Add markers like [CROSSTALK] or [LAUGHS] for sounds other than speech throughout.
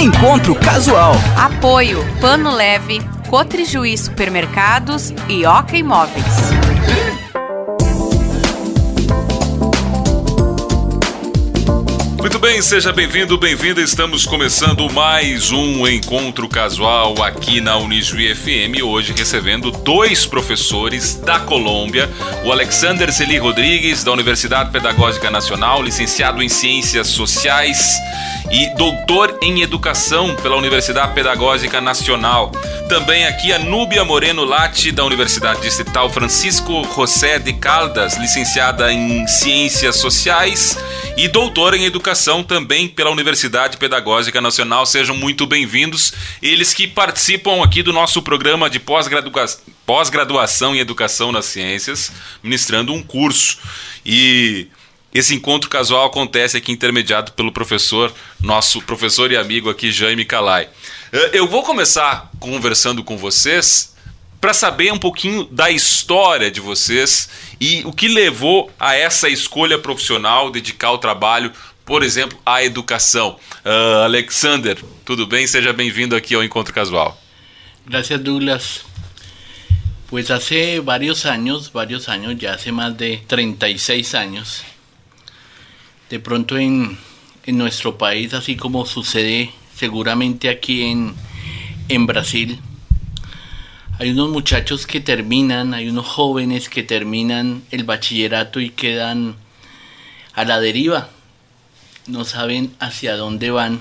Encontro Casual. Apoio Pano Leve, Cotrijuí Supermercados e Oca Imóveis. Muito bem, seja bem-vindo, bem-vinda. Estamos começando mais um encontro casual aqui na Unijuí FM. Hoje recebendo dois professores da Colômbia, o Alexander Celi Rodrigues, da Universidade Pedagógica Nacional, licenciado em Ciências Sociais e doutor em Educação pela Universidade Pedagógica Nacional. Também aqui a Núbia Moreno Latti, da Universidade Distrital Francisco José de Caldas, licenciada em Ciências Sociais e doutora em Educação também pela Universidade Pedagógica Nacional. Sejam muito bem-vindos. Eles que participam aqui do nosso programa de pós-graduação pós em Educação nas Ciências, ministrando um curso. E esse encontro casual acontece aqui intermediado pelo professor, nosso professor e amigo aqui, Jaime Calai. Eh, eu vou começar conversando com vocês para saber um pouquinho da história de vocês e o que levou a essa escolha profissional, dedicar o trabalho, por exemplo, à educação. Uh, Alexander, tudo bem? Seja bem-vindo aqui ao Encontro Casual. Gracias, Douglas. Pues hace varios años, varios años, ya hace más de 36 años, de pronto en, en nuestro país, así como sucede seguramente aquí en, en Brasil, hay unos muchachos que terminan, hay unos jóvenes que terminan el bachillerato y quedan a la deriva, no saben hacia dónde van.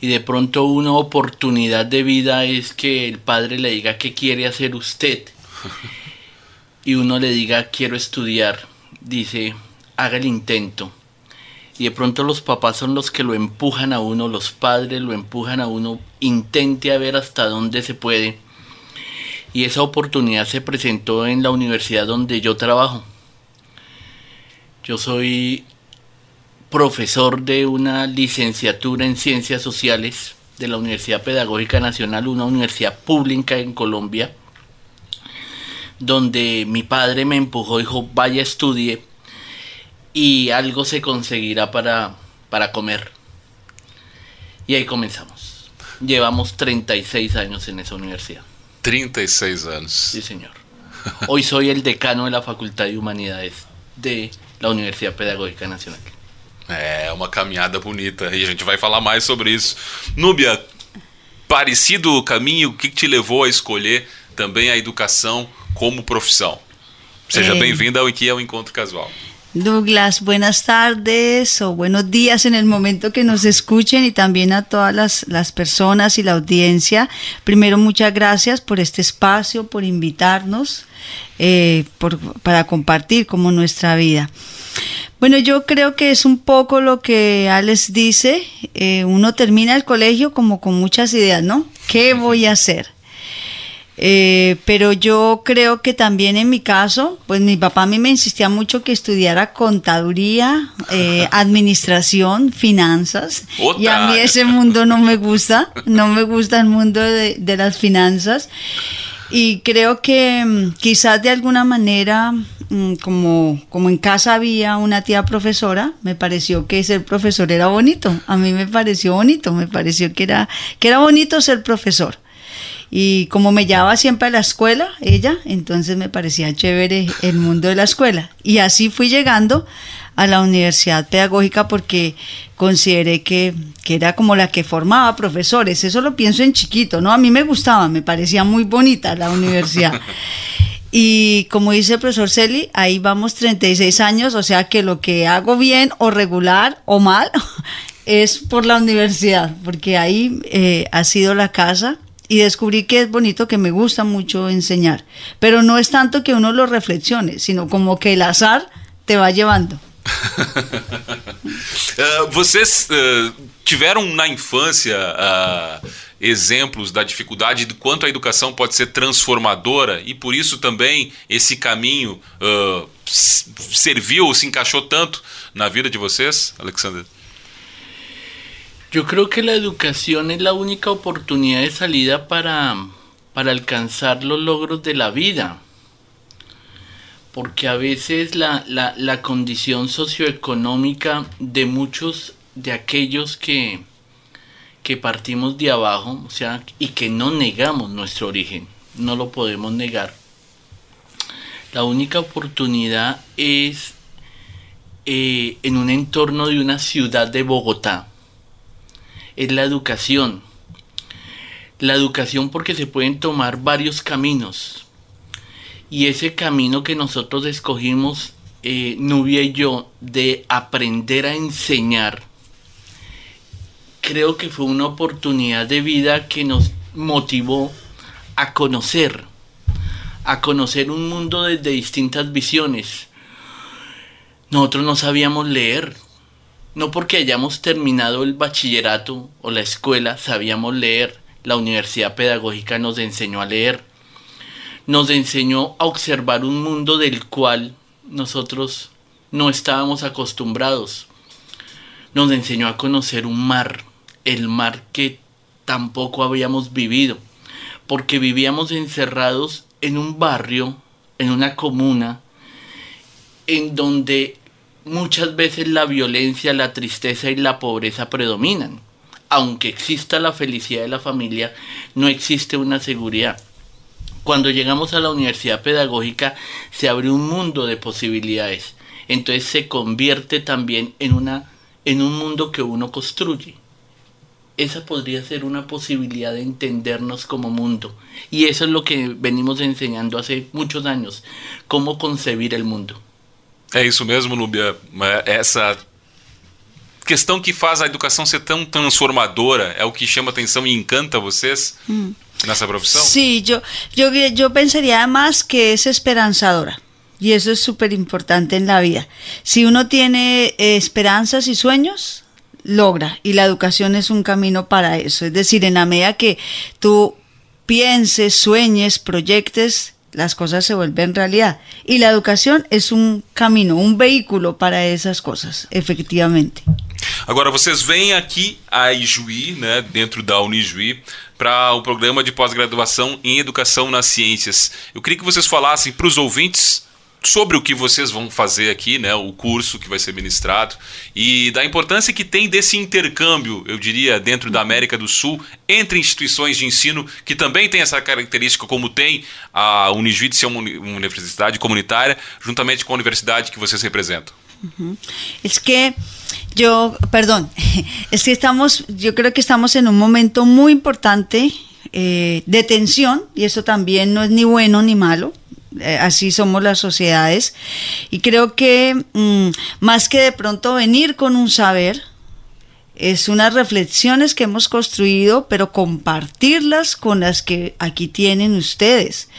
Y de pronto una oportunidad de vida es que el padre le diga qué quiere hacer usted. [LAUGHS] Y uno le diga quiero estudiar. Dice, haga el intento y de pronto los papás son los que lo empujan a uno, los padres lo empujan a uno, intente a ver hasta dónde se puede. Y esa oportunidad se presentó en la universidad donde yo trabajo. Yo soy profesor de una licenciatura en ciencias sociales de la Universidad Pedagógica Nacional, una universidad pública en Colombia, donde mi padre me empujó, dijo, vaya, estudie, y algo se conseguirá para, para comer. Y ahí comenzamos. Llevamos 36 años en esa universidad. 36 anos. Sí, señor. Hoy soy el decano de la Facultad de Humanidades de la Universidade Pedagógica Nacional. É uma caminhada bonita e a gente vai falar mais sobre isso. Núbia, parecido o caminho, o que te levou a escolher também a educação como profissão? Seja É. bem-vinda ao aqui ao Encontro Casual. Douglas, buenas tardes o buenos días en el momento que nos escuchen y también a todas las, las personas y la audiencia. Primero, muchas gracias por este espacio, por invitarnos, eh, por- para compartir como nuestra vida. Bueno, yo creo que es un poco lo que Alex dice. eh, uno termina el colegio como con muchas ideas, ¿no? ¿Qué voy a hacer? Eh, pero yo creo que también en mi caso, pues mi papá a mí me insistía mucho que estudiara contaduría, eh, [LAUGHS] administración, finanzas. Y a mí ese mundo no me gusta, no me gusta el mundo de, de las finanzas. Y creo que mm, quizás de alguna manera, mm, como, como en casa había una tía profesora, me pareció que ser profesor era bonito. A mí me pareció bonito, me pareció que era, que era bonito ser profesor. Y como me llevaba siempre a la escuela, ella, entonces me parecía chévere el mundo de la escuela. Y así fui llegando a la universidad pedagógica porque consideré que, que era como la que formaba profesores. Eso lo pienso en chiquito, ¿no? A mí me gustaba, me parecía muy bonita la universidad. [LAUGHS] Y como dice el profesor Celi, ahí vamos 36 años, o sea que lo que hago bien o regular o mal [LAUGHS] es por la universidad, porque ahí eh, ha sido la casa y descubrí que es bonito, que me gusta mucho enseñar, pero no es tanto que uno lo reflexione, sino como que el azar te va llevando. Ah, [LAUGHS] vocês ah, tiveram na infância ah, exemplos da dificuldade de quanto a educação pode ser transformadora e por isso também esse caminho ah, serviu, se encaixou tanto na vida de vocês, Alexander? Yo creo que la educación es la única oportunidad de salida para, para alcanzar los logros de la vida. Porque a veces la, la, condición socioeconómica de muchos de aquellos que, que partimos de abajo, o sea, y que no negamos nuestro origen, no lo podemos negar. La única oportunidad es eh, en un entorno de una ciudad de Bogotá. Es la educación. La educación porque se pueden tomar varios caminos. Y ese camino que nosotros escogimos, eh, Nubia y yo, de aprender a enseñar, creo que fue una oportunidad de vida que nos motivó a conocer, a conocer un mundo desde distintas visiones. Nosotros no sabíamos leer, no porque hayamos terminado el bachillerato o la escuela sabíamos leer, la universidad pedagógica nos enseñó a leer, nos enseñó a observar un mundo del cual nosotros no estábamos acostumbrados, nos enseñó a conocer un mar, el mar que tampoco habíamos vivido, porque vivíamos encerrados en un barrio, en una comuna, en donde muchas veces la violencia, la tristeza y la pobreza predominan. Aunque exista la felicidad de la familia, no existe una seguridad. Cuando llegamos a la universidad pedagógica se abre un mundo de posibilidades. Entonces se convierte también en, una, en un mundo que uno construye esa podría ser una posibilidad de entendernos como mundo. Y eso es lo que venimos enseñando hace muchos años, cómo concebir el mundo. É isso mesmo, Nubia. Essa questão que faz a educação ser tão transformadora é o que chama atenção e encanta vocês mm. nessa profissão? Sí, yo, yo, yo pensaría además que es esperanzadora. Y eso es súper importante en la vida. Si uno tiene eh, esperanzas y sueños, logra y la educación es un camino para eso. Es decir, en la medida que tú pienses, sueñes, proyectes, las cosas se vuelven realidad. Y la educación es un camino, un vehículo para esas cosas, efectivamente. Agora, vocês vêm aqui a Ijuí, né, dentro da Unijuí, para o programa de pós-graduação em Educação nas Ciências. Eu queria que vocês falassem para os ouvintes sobre o que vocês vão fazer aqui, né, o curso que vai ser ministrado e da importância que tem desse intercâmbio, eu diria, dentro da América do Sul, entre instituições de ensino que também tem essa característica, como tem a Unijuí de ser uma universidade comunitária, juntamente com a universidade que vocês representam. Uh Es que yo, perdón, [LAUGHS] es que estamos, yo creo que estamos en un momento muy importante eh, de tensión y eso también no es ni bueno ni malo así somos las sociedades. Y creo que mm, más que de pronto venir con un saber, es unas reflexiones que hemos construido, pero compartirlas con las que aquí tienen ustedes,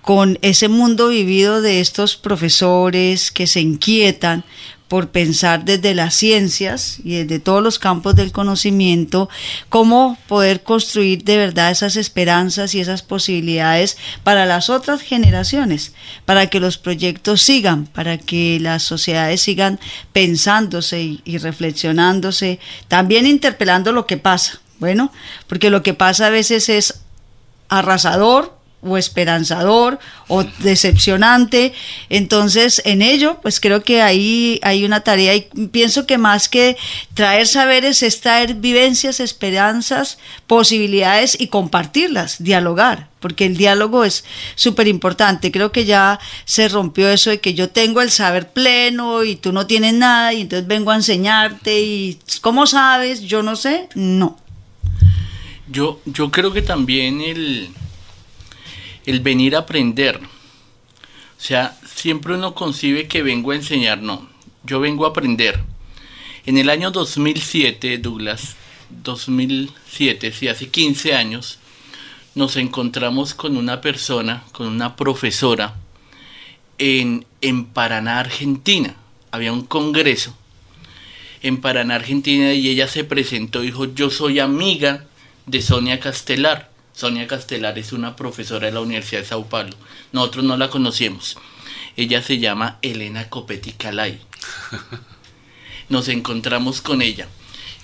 con ese mundo vivido de estos profesores que se inquietan por pensar desde las ciencias y desde todos los campos del conocimiento, cómo poder construir de verdad esas esperanzas y esas posibilidades para las otras generaciones, para que los proyectos sigan, para que las sociedades sigan pensándose y, y reflexionándose, también interpelando lo que pasa. Bueno, porque lo que pasa a veces es arrasador, o esperanzador o decepcionante. Entonces, en ello, pues creo que ahí hay una tarea y pienso que más que traer saberes es traer vivencias, esperanzas, posibilidades y compartirlas, dialogar, porque el diálogo es súper importante. Creo que ya se rompió eso de que yo tengo el saber pleno y tú no tienes nada y entonces vengo a enseñarte y ¿cómo sabes? Yo no sé. No. Yo, yo creo que también el, el venir a aprender. O sea, siempre uno concibe que vengo a enseñar, no, yo vengo a aprender. En el año 2007, Douglas, 2007, sí, hace 15 años, nos encontramos con una persona, con una profesora, en, en Paraná, Argentina. Había un congreso en Paraná, Argentina, y ella se presentó y dijo, yo soy amiga de Sonia Castelar. Sonia Castelar es una profesora de la Universidad de Sao Paulo. Nosotros no la conocíamos. Ella se llama Elena Copetti Calay. [LAUGHS] Nos encontramos con ella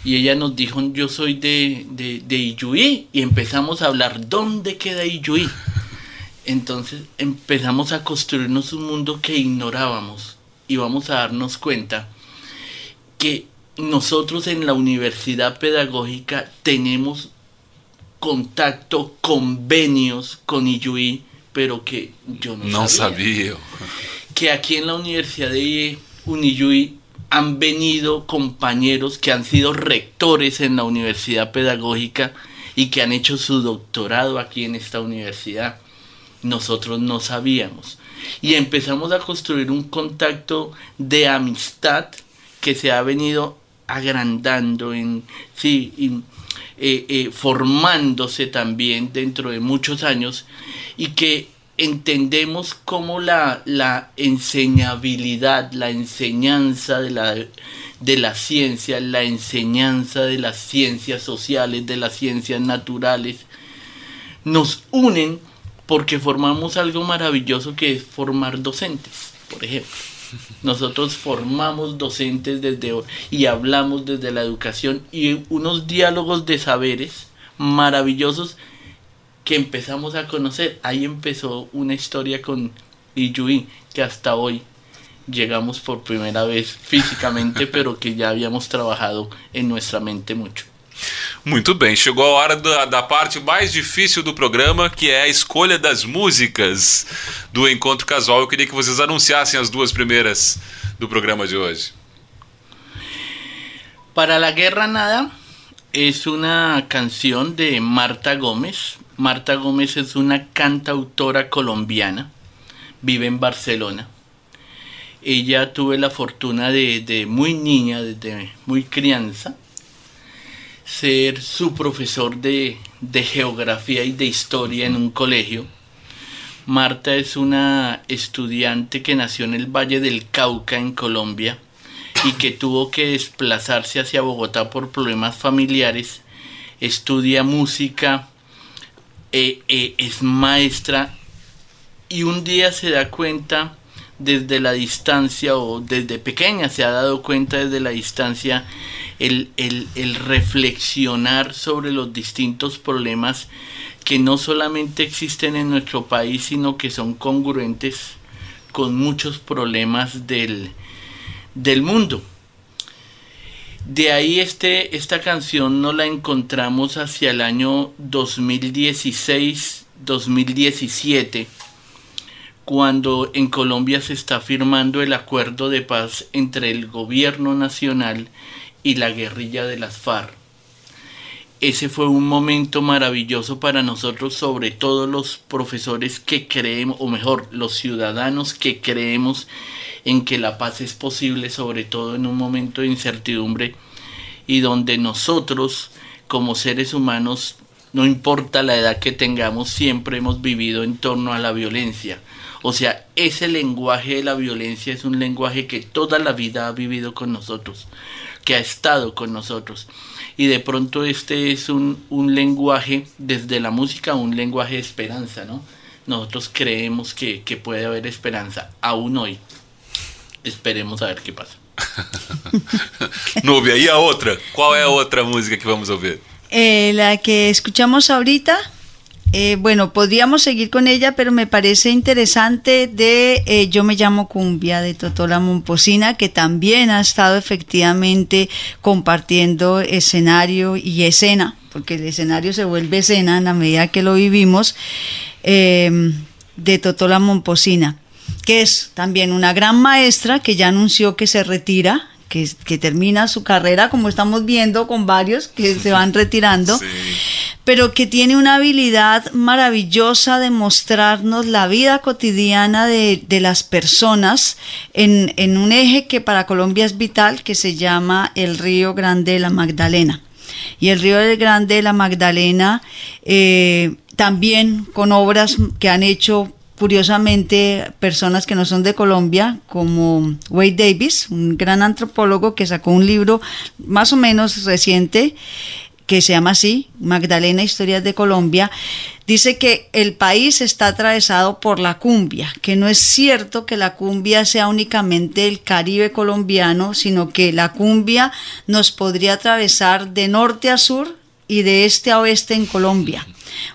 y ella nos dijo, yo soy de, de, de Iyuí y empezamos a hablar, ¿dónde queda Iyuí? [LAUGHS] Entonces empezamos a construirnos un mundo que ignorábamos y vamos a darnos cuenta que nosotros en la universidad pedagógica tenemos contacto, convenios con IUI, pero que yo no, no sabía. Que aquí en la Universidad de Uniyui han venido compañeros que han sido rectores en la universidad pedagógica y que han hecho su doctorado aquí en esta universidad. Nosotros no sabíamos. Y empezamos a construir un contacto de amistad que se ha venido agrandando en sí eh, eh, formándose también dentro de muchos años y que entendemos cómo la, enseñabilidad, la enseñanza de la, de la ciencia, la enseñanza de las ciencias sociales, de las ciencias naturales, nos unen porque formamos algo maravilloso que es formar docentes, por ejemplo. Nosotros formamos docentes desde y hablamos desde la educación y unos diálogos de saberes maravillosos que empezamos a conocer. Ahí empezó una historia con Iyui que hasta hoy llegamos por primera vez físicamente, [LAUGHS] pero que ya habíamos trabajado en nuestra mente mucho. Muito bem, chegou a hora da, da, parte mais difícil do programa, que é a escolha das músicas do Encontro Casual. Eu queria que vocês anunciassem as duas primeiras do programa de hoje. Para la Guerra Nada es una canción de Marta Gómez, Marta Gómez es una cantautora colombiana, vive en Barcelona. Ella tuve la fortuna de, muy niña, desde muy crianza, ser su profesor de, de geografía y de historia en un colegio. Marta es una estudiante que nació en el Valle del Cauca, en Colombia, y que tuvo que desplazarse hacia Bogotá por problemas familiares. Estudia música eh, eh, es maestra y un día se da cuenta desde la distancia o desde pequeña se ha dado cuenta desde la distancia el, el, reflexionar sobre los distintos problemas que no solamente existen en nuestro país, sino que son congruentes con muchos problemas del, del mundo. De ahí este, esta canción no la encontramos hacia el año 2016-2017, cuando en Colombia se está firmando el acuerdo de paz entre el gobierno nacional y la guerrilla de las FARC. Ese fue un momento maravilloso para nosotros, sobre todo los profesores que creemos, o mejor, los ciudadanos que creemos en que la paz es posible, sobre todo en un momento de incertidumbre y donde nosotros como seres humanos, no importa la edad que tengamos, siempre hemos vivido en torno a la violencia. O sea, ese lenguaje de la violencia es un lenguaje que toda la vida ha vivido con nosotros, que ha estado con nosotros. Y de pronto este es un, un lenguaje, desde la música, un lenguaje de esperanza, ¿no? Nosotros creemos que, que puede haber esperanza, aún hoy. Esperemos a ver qué pasa. [LAUGHS] Nubia, ¿y a otra? ¿Cuál es la otra música que vamos a oír? Eh, la que escuchamos ahorita, eh, bueno, podríamos seguir con ella, pero me parece interesante de eh, Yo me llamo Cumbia de Totola Momposina, que también ha estado efectivamente compartiendo escenario y escena, porque el escenario se vuelve escena en la medida que lo vivimos, de Totola Momposina que es también una gran maestra que ya anunció que se retira, que, que termina su carrera, como estamos viendo con varios que [LAUGHS] se van retirando, pero que tiene una habilidad maravillosa de mostrarnos la vida cotidiana de, de las personas en, en un eje que para Colombia es vital, que se llama el Río Grande de la Magdalena. Y el Río Grande de la Magdalena, eh, también con obras que han hecho curiosamente personas que no son de Colombia, como Wade Davis, un gran antropólogo que sacó un libro más o menos reciente que se llama así, Magdalena Historias de Colombia, dice que el país está atravesado por la cumbia, que no es cierto que la cumbia sea únicamente el Caribe colombiano, sino que la cumbia nos podría atravesar de norte a sur y de este a oeste en Colombia.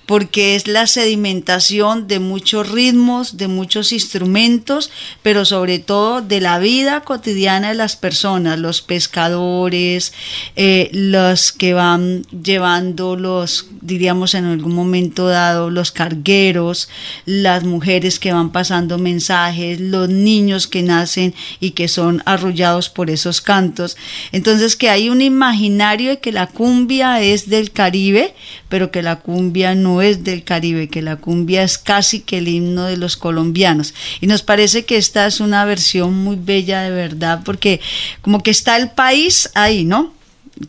Porque es la sedimentación de muchos ritmos, de muchos instrumentos, pero sobre todo de la vida cotidiana de las personas, los pescadores, eh, los que van llevando los, diríamos en algún momento dado, los cargueros, las mujeres que van pasando mensajes, los niños que nacen y que son arrullados por esos cantos. Entonces que hay un imaginario de que la cumbia es del Caribe, pero que la cumbia no es del Caribe, que la cumbia es casi que el himno de los colombianos. Y nos parece que esta es una versión muy bella de verdad, porque como que está el país ahí, ¿no?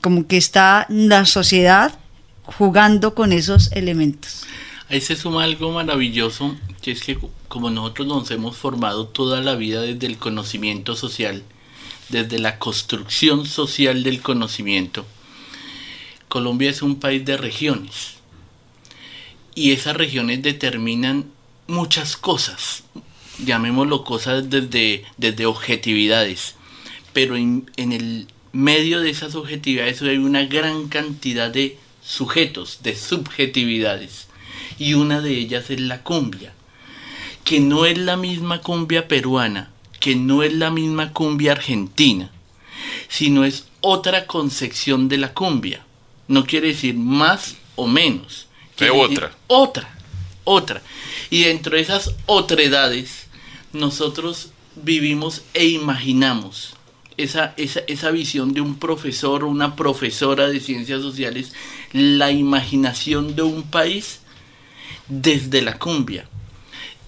Como que está la sociedad jugando con esos elementos. Ahí se suma algo maravilloso, que es que como nosotros nos hemos formado toda la vida desde el conocimiento social, desde la construcción social del conocimiento, Colombia es un país de regiones. Y esas regiones determinan muchas cosas, llamémoslo cosas desde, desde objetividades, pero en, el medio de esas objetividades hay una gran cantidad de sujetos, de subjetividades y una de ellas es la cumbia, que no es la misma cumbia peruana, que no es la misma cumbia argentina, sino es otra concepción de la cumbia. No quiere decir más o menos. Es otra. Otra, otra. Y dentro de esas otredades, nosotros vivimos e imaginamos esa, esa, esa visión de un profesor o una profesora de ciencias sociales, la imaginación de un país desde la cumbia,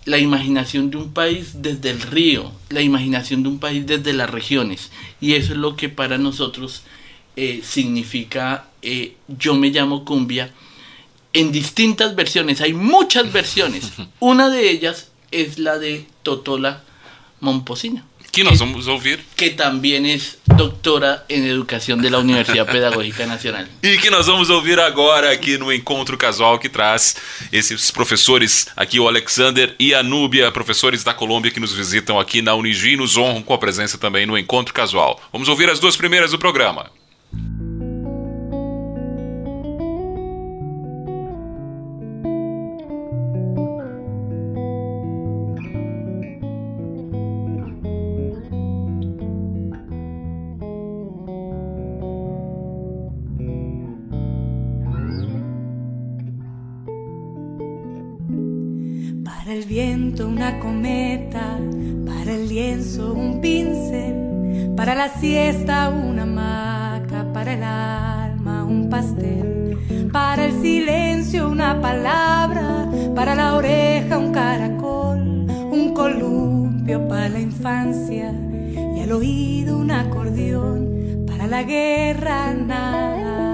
la imaginación de un país desde el río, la imaginación de un país desde las regiones. Y eso es lo que para nosotros eh, significa eh, yo me llamo cumbia en distintas versiones. Hay muchas versiones. Una de ellas es la de Totola Momposina. Que nós vamos ouvir. Que também é doutora em Educação da Universidade Pedagógica Nacional. E que nós vamos ouvir agora aqui no Encontro Casual, que traz esses professores aqui, o Alexander e a Núbia, professores da Colômbia que nos visitam aqui na Unigi e nos honram com a presença também no Encontro Casual. Vamos ouvir as duas primeiras do programa. Un pincel, para la siesta una hamaca, para el alma un pastel, para el silencio una palabra, para la oreja un caracol, un columpio para la infancia y al oído un acordeón, para la guerra nada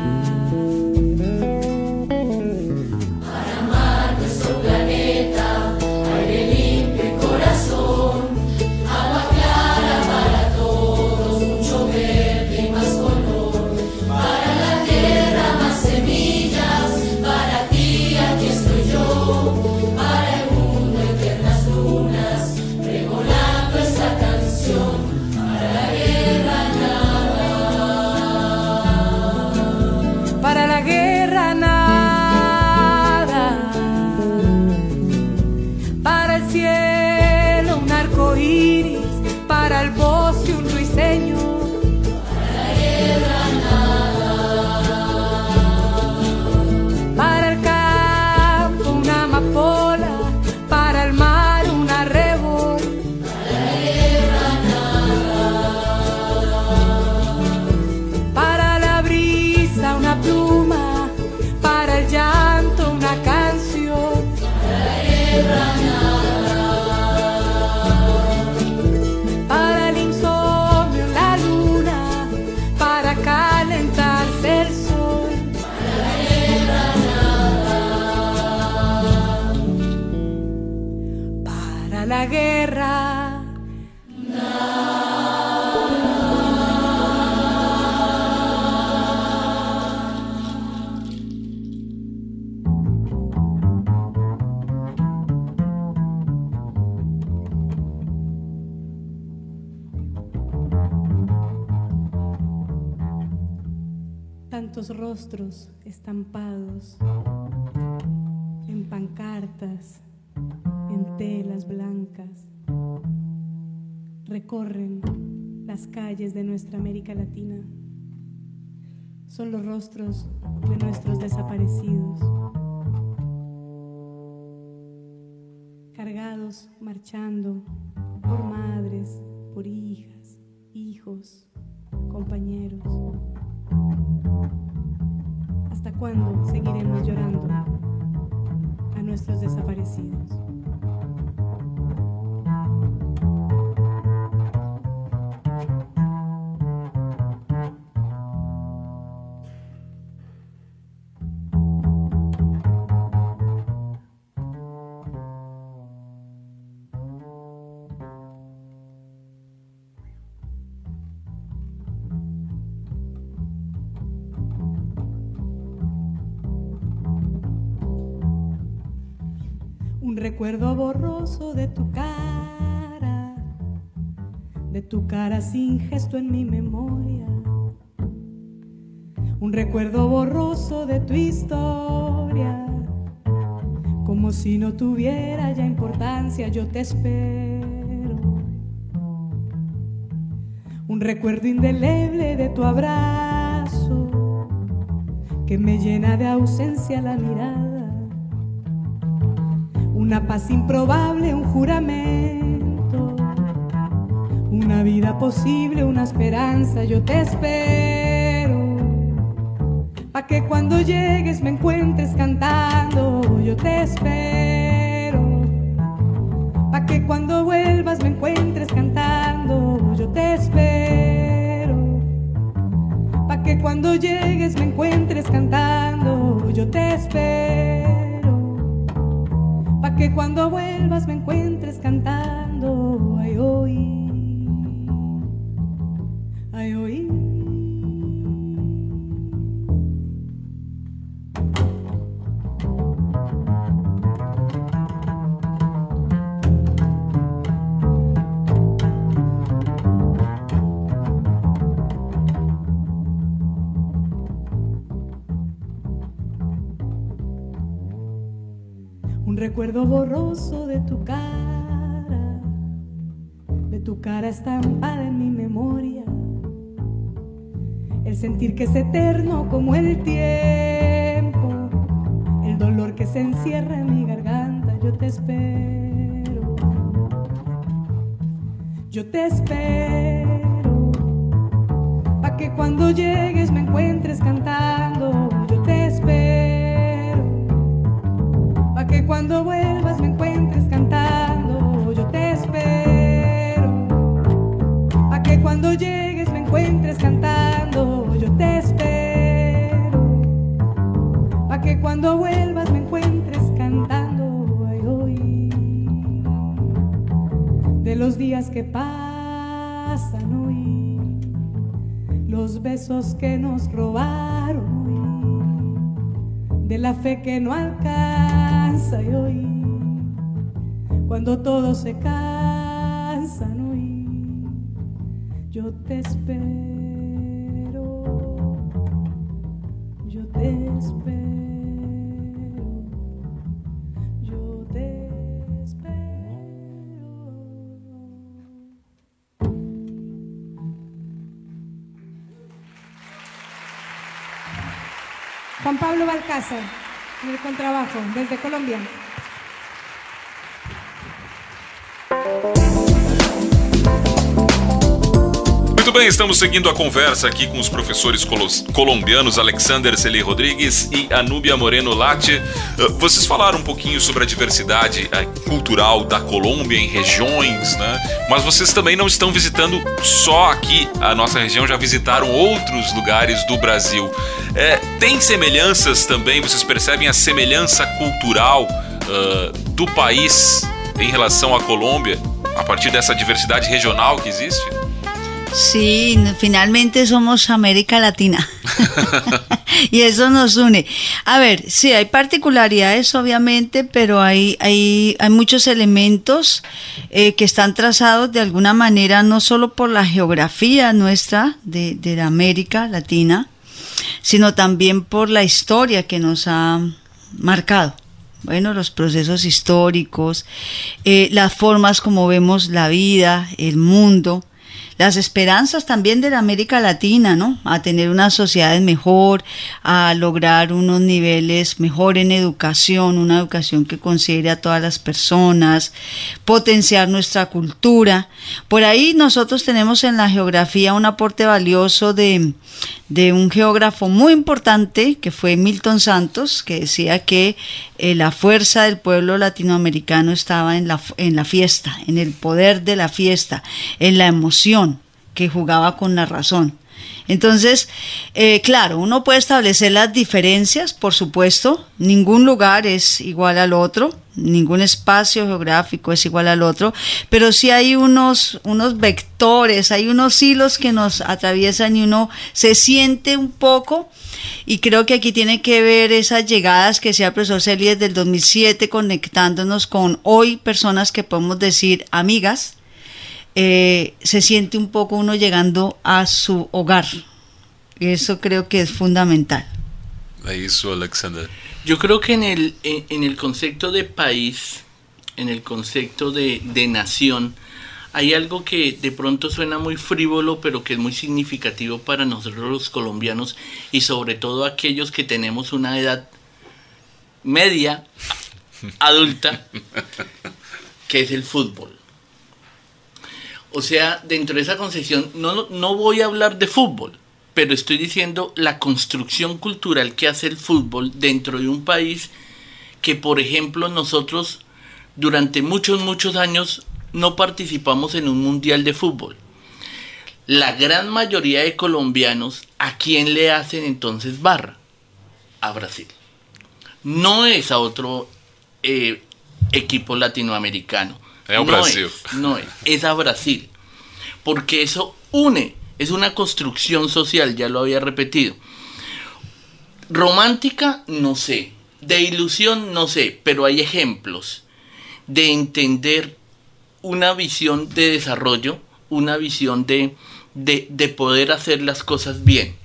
Rostros estampados en pancartas, en telas blancas, recorren las calles de nuestra América Latina. Son los rostros de nuestros desaparecidos, cargados, marchando por madres, por hijas, hijos, compañeros. ¿Hasta cuándo seguiremos llorando a nuestros desaparecidos? Recuerdo borroso de tu cara, de tu cara sin gesto en mi memoria. Un recuerdo borroso de tu historia, como si no tuviera ya importancia, yo te espero. Un recuerdo indeleble de tu abrazo, que me llena de ausencia la mirada una paz improbable, un juramento, una vida posible, una esperanza, yo te espero. Pa' que cuando llegues me encuentres cantando, yo te espero. Que es eterno como el tiempo, el dolor que se encierra en mi garganta, yo te espero. Yo te espero, pa' que cuando llegues besos que nos robaron de la fe que no alcanza y hoy, cuando todos se cansan hoy, yo te espero, Pablo Balcázar, en el contrabajo, desde Colombia. Muito bem, estamos seguindo a conversa aqui com os professores colombianos Alexander Celi Rodrigues e Anúbia Moreno Late. Uh, Vocês falaram um pouquinho sobre a diversidade eh, cultural da Colômbia em regiões, né? Mas vocês também não estão visitando só aqui a nossa região, já visitaram outros lugares do Brasil. Eh, tem semelhanças também? Vocês percebem a semelhança cultural uh, do país em relação à Colômbia, a partir dessa diversidade regional que existe? Sí, finalmente somos América Latina. [LAUGHS] [LAUGHS] y eso nos une. A ver, sí, hay particularidades, obviamente, pero hay, hay, hay muchos elementos eh, que están trazados de alguna manera, no solo por la geografía nuestra de, de la América Latina, sino también por la historia que nos ha marcado. Bueno, los procesos históricos, eh, las formas como vemos la vida, el mundo las esperanzas también de la América Latina, ¿no? A tener una sociedad mejor, a lograr unos niveles mejor en educación, una educación que considere a todas las personas, potenciar nuestra cultura. Por ahí nosotros tenemos en la geografía un aporte valioso de, de un geógrafo muy importante que fue Milton Santos, que decía que eh, la fuerza del pueblo latinoamericano estaba en la, en la fiesta, en el poder de la fiesta, en la emoción que jugaba con la razón. Entonces, eh, claro, uno puede establecer las diferencias, por supuesto, ningún lugar es igual al otro, ningún espacio geográfico es igual al otro, pero sí hay unos, unos vectores, hay unos hilos que nos atraviesan y uno se siente un poco, y creo que aquí tiene que ver esas llegadas que sea el profesor Celi desde el 2007, conectándonos con hoy personas que podemos decir amigas, eh, se siente un poco uno llegando a su hogar. Eso creo que es fundamental. Eso, Alexander. Yo creo que en el, en, el concepto de país, en el concepto de, de nación, hay algo que de pronto suena muy frívolo, pero que es muy significativo para nosotros los colombianos y sobre todo aquellos que tenemos una edad media, adulta, [LAUGHS] que es el fútbol. O sea, dentro de esa concepción, no, no voy a hablar de fútbol, pero estoy diciendo la construcción cultural que hace el fútbol dentro de un país que, por ejemplo, nosotros durante muchos, muchos años no participamos en un mundial de fútbol. La gran mayoría de colombianos, ¿a quién le hacen entonces barra? A Brasil. No es a otro eh, equipo latinoamericano es Brasil. no es, es a Brasil. Porque eso une, es una construcción social, ya lo había repetido. Romántica, no sé. De ilusión, no sé, pero hay ejemplos de entender una visión de desarrollo, una visión de, de, de, poder hacer las cosas bien.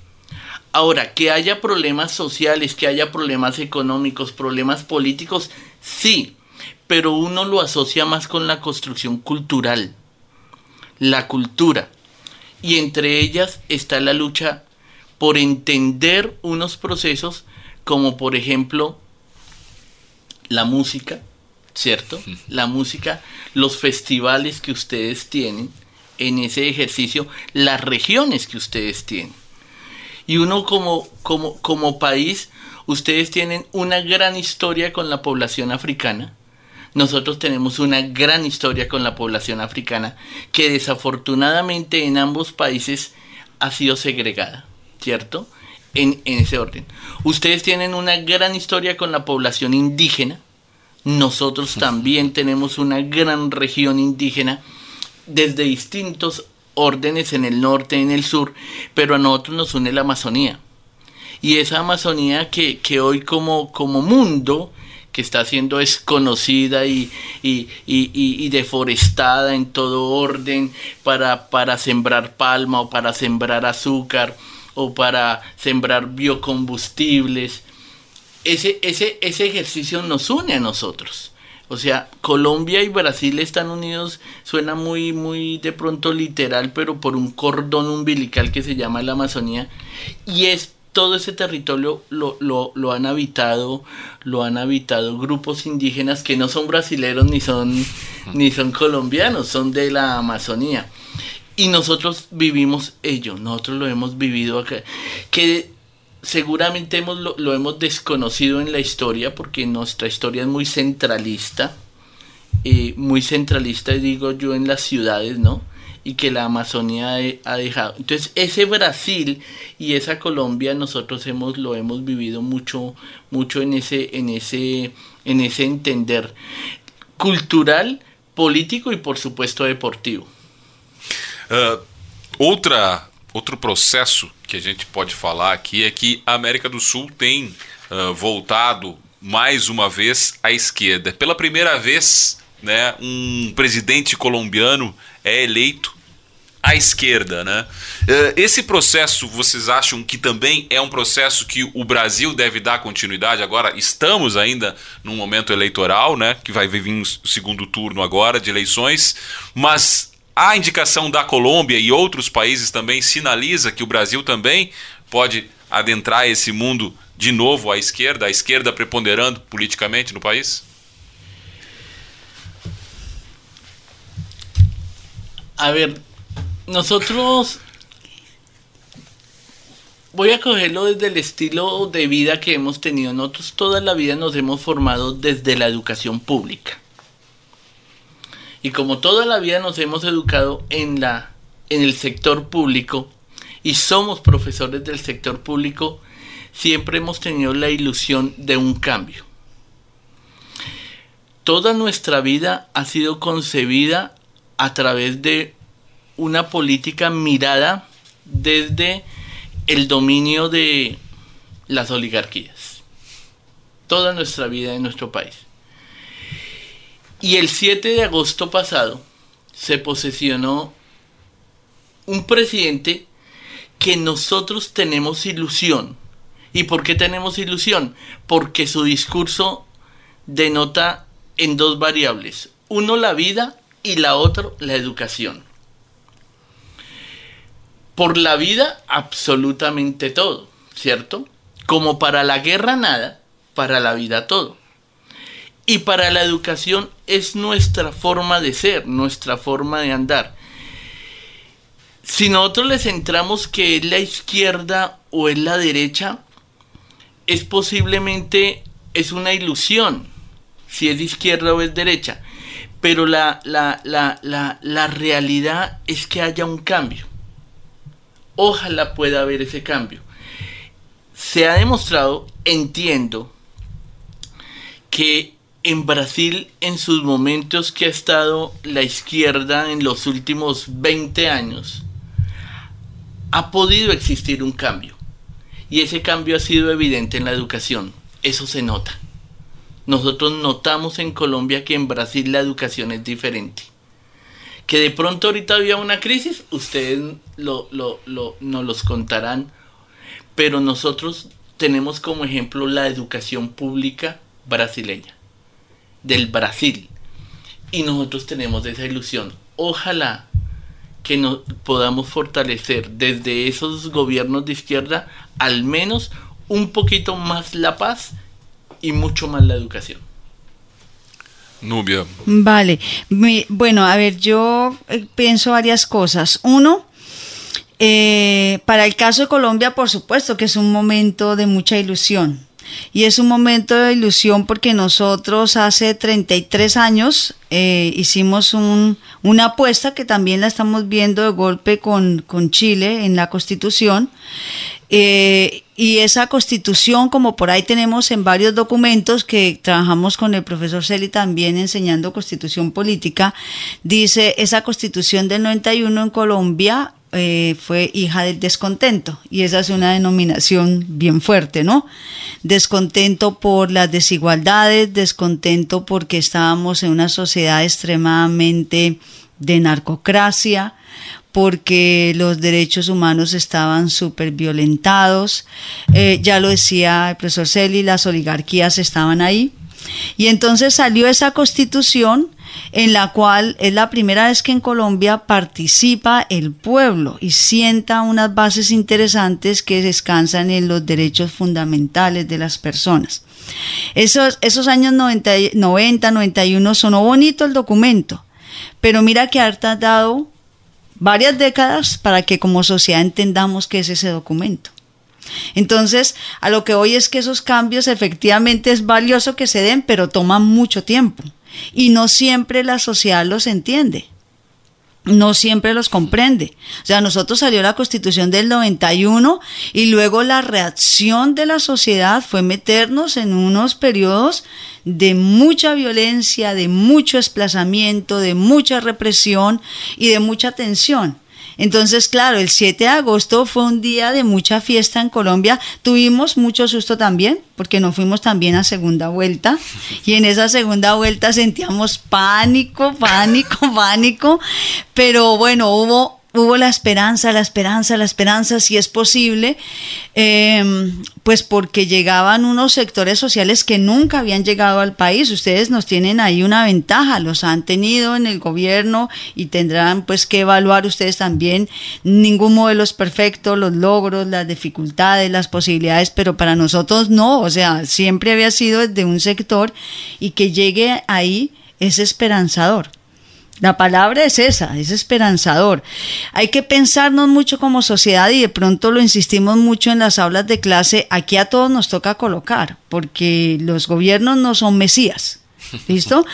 Ahora, que haya problemas sociales, que haya problemas económicos, problemas políticos, sí, pero uno lo asocia más con la construcción cultural, la cultura. Y entre ellas está la lucha por entender unos procesos como por ejemplo la música, ¿cierto? La música, los festivales que ustedes tienen en ese ejercicio, las regiones que ustedes tienen. Y uno como, como, como país, ustedes tienen una gran historia con la población africana, nosotros tenemos una gran historia con la población africana que desafortunadamente en ambos países ha sido segregada, ¿cierto? En, ese orden. Ustedes tienen una gran historia con la población indígena. Nosotros también tenemos una gran región indígena desde distintos órdenes en el norte, en el sur, pero a nosotros nos une la Amazonía. Y esa Amazonía que, que hoy como, como mundo que está siendo desconocida y, y, deforestada en todo orden para, para sembrar palma o para sembrar azúcar o para sembrar biocombustibles. Ese, ese, ese ejercicio nos une a nosotros. O sea, Colombia y Brasil están unidos, suena muy, muy de pronto literal, pero por un cordón umbilical que se llama la Amazonía. Y es todo ese territorio lo, lo, han habitado, lo han habitado grupos indígenas que no son brasileros ni son, ni son colombianos, son de la Amazonía. Y nosotros vivimos ello, nosotros lo hemos vivido acá. Que seguramente hemos, lo, lo hemos desconocido en la historia porque nuestra historia es muy centralista, eh, muy centralista, digo yo, en las ciudades, ¿no? Y que la Amazonía ha dejado. Entonces, ese Brasil y esa Colombia nosotros hemos lo hemos vivido mucho mucho en ese en ese en ese entender. cultural, político y por supuesto deportivo. Uh, outra, outro processo que a gente pode falar aqui é que a América do Sul tem uh, voltado mais uma vez à esquerda. Pela primeira vez, né, um presidente colombiano é eleito à esquerda, né? Uh, esse processo, vocês acham que também é um processo que o Brasil deve dar continuidade? Agora estamos ainda num momento eleitoral, né? Que vai vir o segundo turno agora de eleições, mas a indicação da Colômbia e outros países também sinaliza que o Brasil também pode adentrar esse mundo de novo à esquerda, a esquerda preponderando politicamente no país? A ver, nosotros voy a cogerlo desde el estilo de vida que hemos tenido. Nosotros toda la vida nos hemos formado desde la educación pública. Y como toda la vida nos hemos educado en, la, en el sector público y somos profesores del sector público, siempre hemos tenido la ilusión de un cambio. Toda nuestra vida ha sido concebida a través de una política mirada desde el dominio de las oligarquías. Toda nuestra vida en nuestro país. Y el 7 de agosto pasado se posesionó un presidente que nosotros tenemos ilusión. ¿Y por qué tenemos ilusión? Porque su discurso denota en dos variables. Uno la vida y la otra la educación. Por la vida absolutamente todo, ¿cierto? Como para la guerra nada, para la vida todo. Y para la educación es nuestra forma de ser, nuestra forma de andar. Si nosotros le centramos que es la izquierda o es la derecha, es posiblemente, es una ilusión, si es izquierda o es derecha. Pero la, la, la, la realidad es que haya un cambio. Ojalá pueda haber ese cambio. Se ha demostrado, entiendo, que en Brasil en sus momentos que ha estado la izquierda en los últimos 20 años, ha podido existir un cambio. Y ese cambio ha sido evidente en la educación. Eso se nota. Nosotros notamos en Colombia que en Brasil la educación es diferente. Que de pronto ahorita había una crisis, ustedes lo, lo, lo, nos los contarán. Pero nosotros tenemos como ejemplo la educación pública brasileña del Brasil. Y nosotros tenemos esa ilusión. Ojalá que nos podamos fortalecer desde esos gobiernos de izquierda al menos un poquito más la paz y mucho más la educación. Nubia. Vale, bueno, a ver, yo eh, pienso varias cosas. Uno, eh, para el caso de Colombia, por supuesto que es un momento de mucha ilusión. Y es un momento de ilusión porque nosotros hace 33 años eh, hicimos un, una apuesta que también la estamos viendo de golpe con, con Chile en la constitución. Eh, y esa constitución, como por ahí tenemos en varios documentos que trabajamos con el profesor Celi también enseñando constitución política, dice esa constitución del 91 en Colombia eh, fue hija del descontento y esa es una denominación bien fuerte, ¿no? Descontento por las desigualdades, descontento porque estábamos en una sociedad extremadamente de narcocracia, porque los derechos humanos estaban súper violentados, eh, ya lo decía el profesor Celi, las oligarquías estaban ahí. Y entonces salió esa constitución en la cual es la primera vez que en Colombia participa el pueblo y sienta unas bases interesantes que descansan en los derechos fundamentales de las personas. Esos, esos años 90, 90, 91 sonó bonito el documento, pero mira que ha dado varias décadas para que como sociedad entendamos qué es ese documento. Entonces, a lo que hoy es que esos cambios efectivamente es valioso que se den, pero toman mucho tiempo y no siempre la sociedad los entiende. No siempre los comprende. O sea, nosotros salió la constitución del 91 y luego la reacción de la sociedad fue meternos en unos periodos de mucha violencia, de mucho desplazamiento, de mucha represión y de mucha tensión. Entonces, claro, el 7 de agosto fue un día de mucha fiesta en Colombia. Tuvimos mucho susto también, porque nos fuimos también a segunda vuelta. Y en esa segunda vuelta sentíamos pánico, [LAUGHS] pánico, pánico. Pero bueno, hubo hubo la esperanza, la esperanza, la esperanza, si es posible, em, pues porque llegaban unos sectores sociales que nunca habían llegado al país. Ustedes nos tienen ahí una ventaja, los han tenido en el gobierno y tendrán pues que evaluar ustedes también. Ningún modelo es perfecto, los logros, las dificultades, las posibilidades, pero para nosotros no, o sea, siempre había sido desde un sector y que llegue ahí es esperanzador. La palabra es esa, es esperanzador. Hay que pensarnos mucho como sociedad y de pronto lo insistimos mucho en las aulas de clase. Aquí a todos nos toca colocar, porque los gobiernos no son mesías. ¿Listo?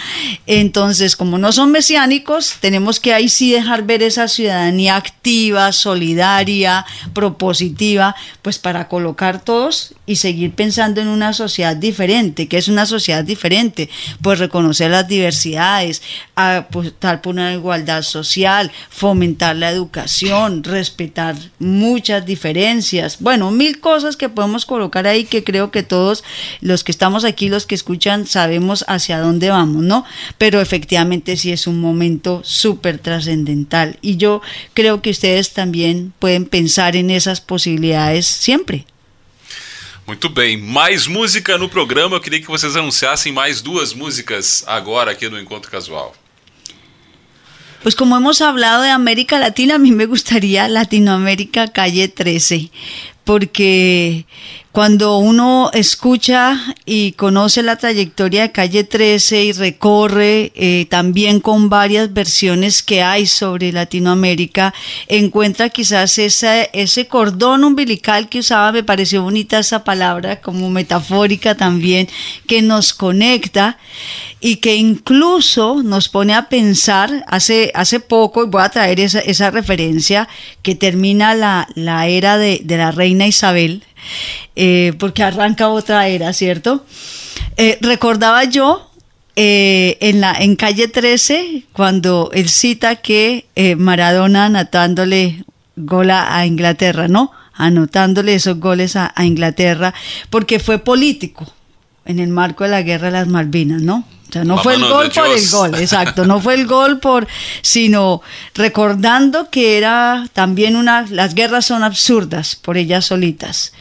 Entonces, como no son mesiánicos, tenemos que ahí sí dejar ver esa ciudadanía activa, solidaria, propositiva, pues para colocar todos y seguir pensando en una sociedad diferente. que es una sociedad diferente? Pues reconocer las diversidades, apostar por una igualdad social, fomentar la educación, respetar muchas diferencias. Bueno, mil cosas que podemos colocar ahí que creo que todos los que estamos aquí, los que escuchan, sabemos hacia dónde vamos, ¿no? Pero efectivamente sí es un momento súper trascendental y yo creo que ustedes también pueden pensar en esas posibilidades siempre. Muito bem, mais música no programa. Eu queria que vocês anunciassem mais duas músicas agora aqui no Encontro Casual. Pues como hemos hablado de América Latina, a mí me gustaría Latinoamérica Calle 13, porque cuando uno escucha y conoce la trayectoria de Calle 13 y recorre eh, también con varias versiones que hay sobre Latinoamérica, encuentra quizás ese cordón umbilical que usaba, me pareció bonita esa palabra, como metafórica también, que nos conecta y que incluso nos pone a pensar, hace, hace poco, y voy a traer esa, esa referencia, que termina la, la era de, de la reina Isabel, eh, porque arranca otra era, ¿cierto? Eh, recordaba yo eh, en, la, en calle 13, cuando él cita que Maradona anotándole gol a, Inglaterra, ¿no? Anotándole esos goles a, a Inglaterra, porque fue político en el marco de la guerra de las Malvinas, ¿no? O sea, no fue el gol por el gol, exacto, no fue el gol por, sino recordando que era también una, las guerras son absurdas por ellas solitas.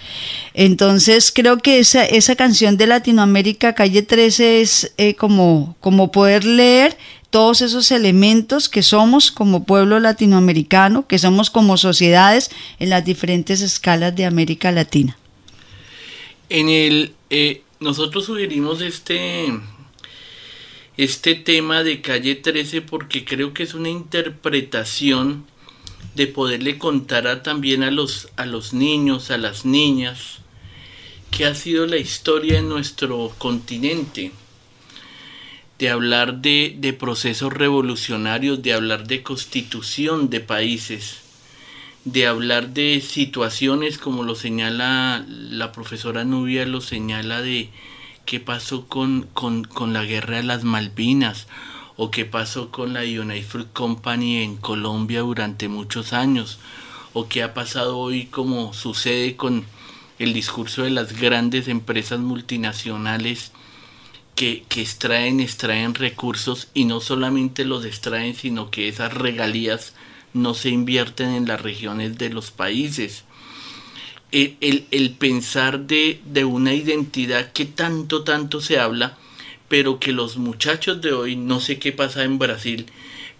Entonces creo que esa, esa canción de Latinoamérica, Calle 13, es eh, como, como poder leer todos esos elementos que somos como pueblo latinoamericano, que somos como sociedades en las diferentes escalas de América Latina. En el, eh, nosotros sugerimos este este tema de calle 13 porque creo que es una interpretación de poderle contar a, también a los, a los niños, a las niñas, que ha sido la historia en nuestro continente, de hablar de, de procesos revolucionarios, de hablar de constitución de países, de hablar de situaciones como lo señala la profesora Nubia, lo señala de, qué pasó con, la guerra de las Malvinas o qué pasó con la United Fruit Company en Colombia durante muchos años o qué ha pasado hoy como sucede con el discurso de las grandes empresas multinacionales que, que extraen, extraen recursos y no solamente los extraen, sino que esas regalías no se invierten en las regiones de los países el, pensar de, de, una identidad que tanto, tanto se habla, pero que los muchachos de hoy, no sé qué pasa en Brasil,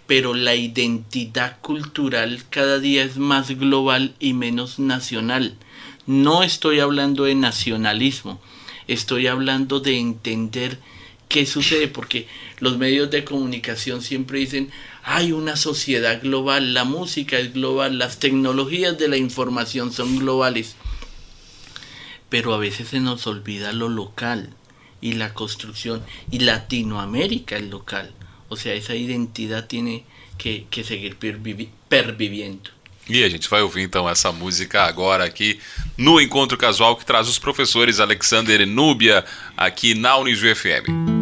pero la identidad cultural cada día es más global y menos nacional. No estoy hablando de nacionalismo, estoy hablando de entender qué sucede, porque los medios de comunicación siempre dicen, hay una sociedad global, la música es global, las tecnologías de la información son globales pero a veces se nos olvida lo local y la construcción y Latinoamérica es local. O sea, esa identidad tiene que, que seguir pervivendo. E a gente vai ouvir então essa música agora aqui no Encontro Casual que traz os professores Alexander e Núbia aqui na Unijuí FM.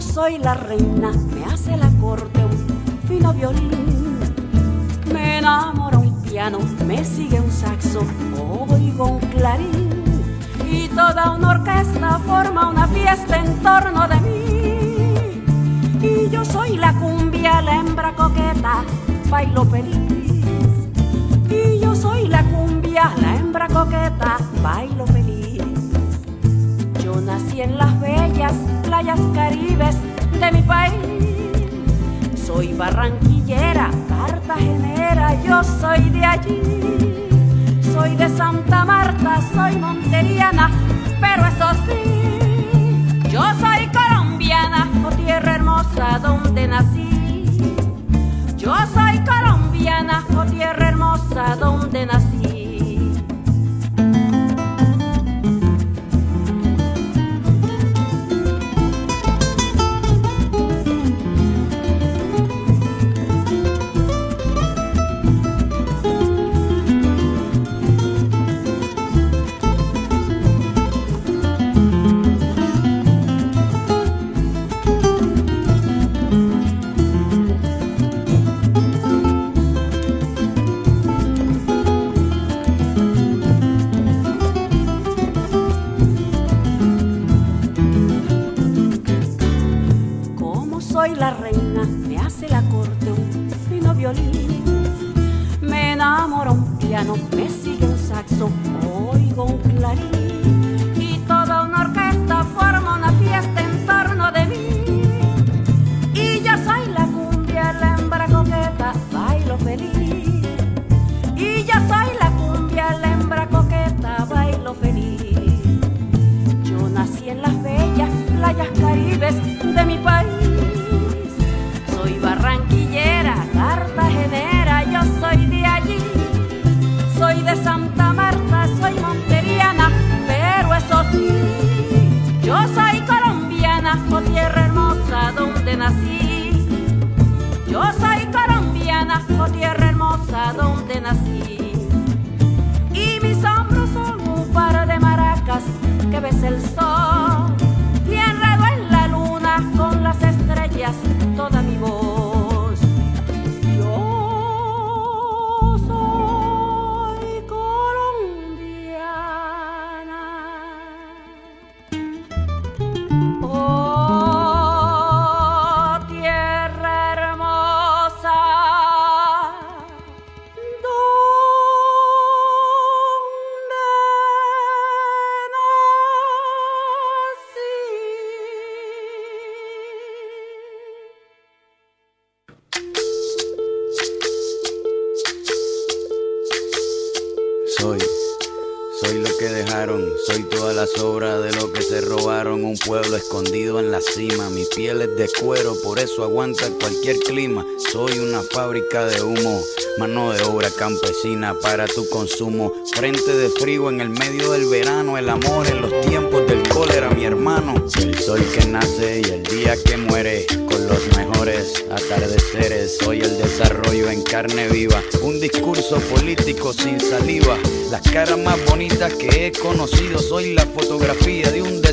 Como soy la reina la corte un fino violín. Me enamora un piano, me sigue un saxo, oigo un clarín. Y toda una orquesta forma una fiesta en torno de mí. Y yo soy la cumbia, la hembra coqueta, bailo feliz. Y yo soy la cumbia, la hembra coqueta, bailo feliz. Yo nací en las bellas playas caribes de mi país soy barranquillera, cartagenera, yo soy de allí. Soy de Santa Marta, soy monteriana, pero eso sí, yo soy colombiana, o tierra hermosa donde nací. Yo soy colombiana, o tierra hermosa donde nací. De cuero, por eso aguanta cualquier clima. Soy una fábrica de humo, mano de obra campesina para tu consumo. Frente de frío en el medio del verano, el amor en los tiempos del cólera, mi hermano. El sol que nace y el día que muere, con los mejores atardeceres. Soy el desarrollo en carne viva, un discurso político sin saliva. Las caras más bonitas que he conocido, soy la fotografía de un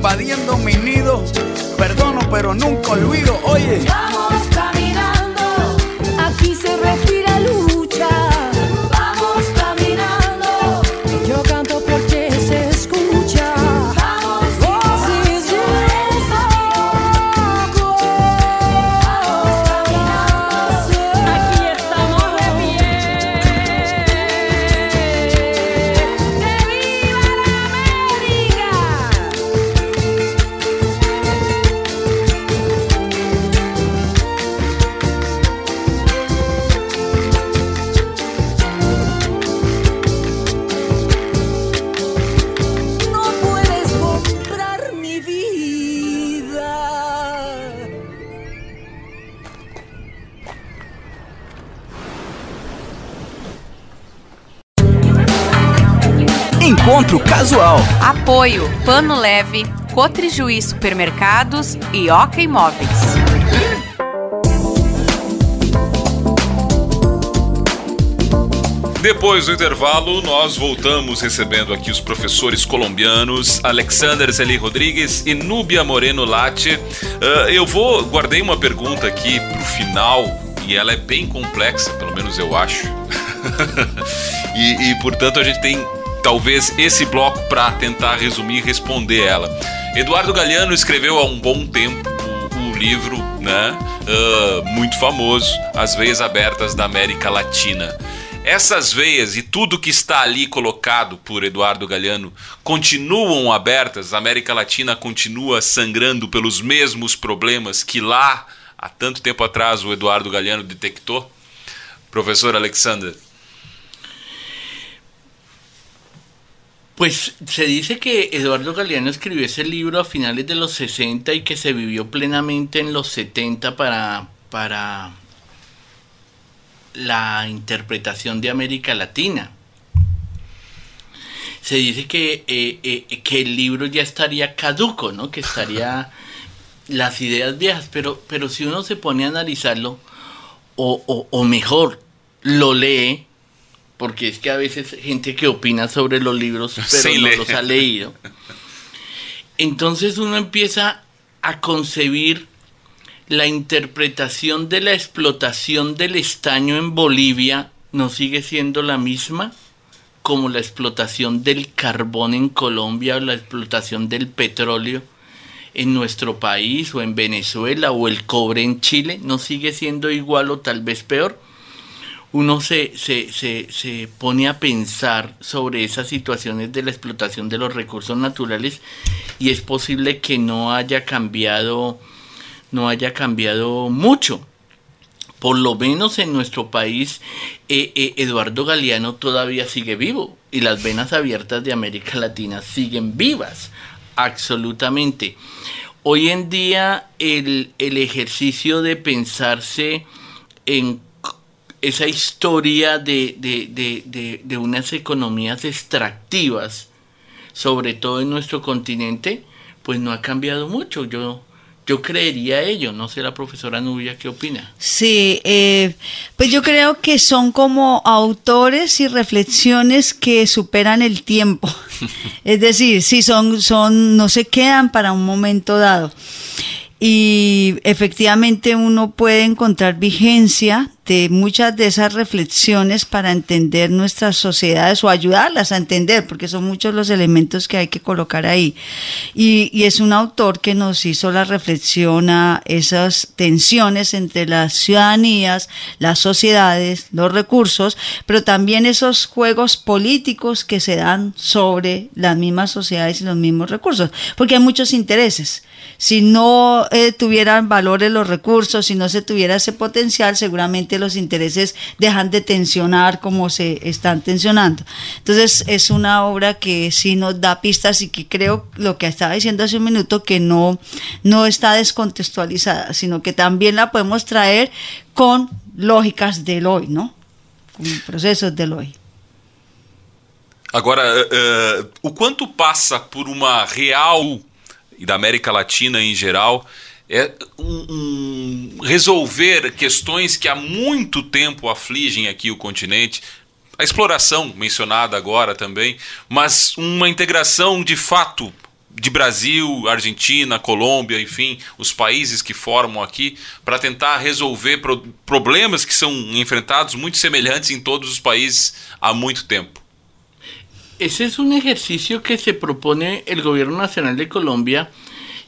Invadiendo mi nido. Perdono, pero nunca olvido. Oye. Casual. Apoio Pano Leve, Cotrijuí Supermercados e Oca Imóveis. Depois do intervalo, nós voltamos recebendo aqui os professores colombianos Alexander Zeli Rodrigues e Núbia Moreno Latte. Uh, eu vou guardei uma pergunta aqui pro final e ela é bem complexa, pelo menos eu acho. [LAUGHS] e, e portanto a gente tem talvez esse bloco para tentar resumir e responder ela. Eduardo Galeano escreveu há um bom tempo o, livro, né, uh, muito famoso, As Veias Abertas da América Latina. Essas veias e tudo que está ali colocado por Eduardo Galeano continuam abertas? A América Latina continua sangrando pelos mesmos problemas que lá, há tanto tempo atrás, o Eduardo Galeano detectou? Professor Alexander. Pues se dice que Eduardo Galeano escribió ese libro a finales de los 60 y que se vivió plenamente en los 70 para, para la interpretación de América Latina. Se dice que, eh, eh, que el libro ya estaría caduco, ¿no? que estaría [LAUGHS] las ideas viejas, pero, pero si uno se pone a analizarlo, o, o mejor, lo lee, porque es que a veces gente que opina sobre los libros, [LAUGHS] pero no los ha leído. Entonces uno empieza a concebir la interpretación de la explotación del estaño en Bolivia no sigue siendo la misma como la explotación del carbón en Colombia o la explotación del petróleo en nuestro país o en Venezuela o el cobre en Chile no sigue siendo igual o tal vez peor uno se, se, se, pone a pensar sobre esas situaciones de la explotación de los recursos naturales y es posible que no haya cambiado, no haya cambiado mucho. Por lo menos en nuestro país, eh, eh, Eduardo Galeano todavía sigue vivo y las venas abiertas de América Latina siguen vivas, absolutamente. Hoy en día el, el ejercicio de pensarse en esa historia de, de, unas economías extractivas, sobre todo en nuestro continente, pues no ha cambiado mucho. Yo, yo creería ello. No sé la profesora Nubia qué opina. Sí, eh, pues yo creo que son como autores y reflexiones que superan el tiempo. [LAUGHS] es decir, sí, son, son, no se quedan para un momento dado. Y efectivamente uno puede encontrar vigencia muchas de esas reflexiones para entender nuestras sociedades o ayudarlas a entender, porque son muchos los elementos que hay que colocar ahí. Y, es un autor que nos hizo la reflexión a esas tensiones entre las ciudadanías, las sociedades, los recursos, pero también esos juegos políticos que se dan sobre las mismas sociedades y los mismos recursos, porque hay muchos intereses. Si no eh, tuvieran valores los recursos, si no se tuviera ese potencial, seguramente los intereses dejan de tensionar como se están tensionando. Entonces es una obra que sí nos da pistas y que creo lo que estaba diciendo hace un minuto que no, no está descontextualizada, sino que también la podemos traer con lógicas del hoy, ¿no? Con procesos del hoy. Agora, uh, o quanto passa por uma real, e da América Latina em geral, é um, um, resolver questões que há muito tempo afligem aqui o continente. A exploração mencionada agora também, mas uma integração de fato de Brasil, Argentina, Colômbia, enfim, os países que formam aqui, para tentar resolver pro problemas que são enfrentados muito semelhantes em todos os países há muito tempo. Esse é um exercício que se propõe o governo nacional de Colômbia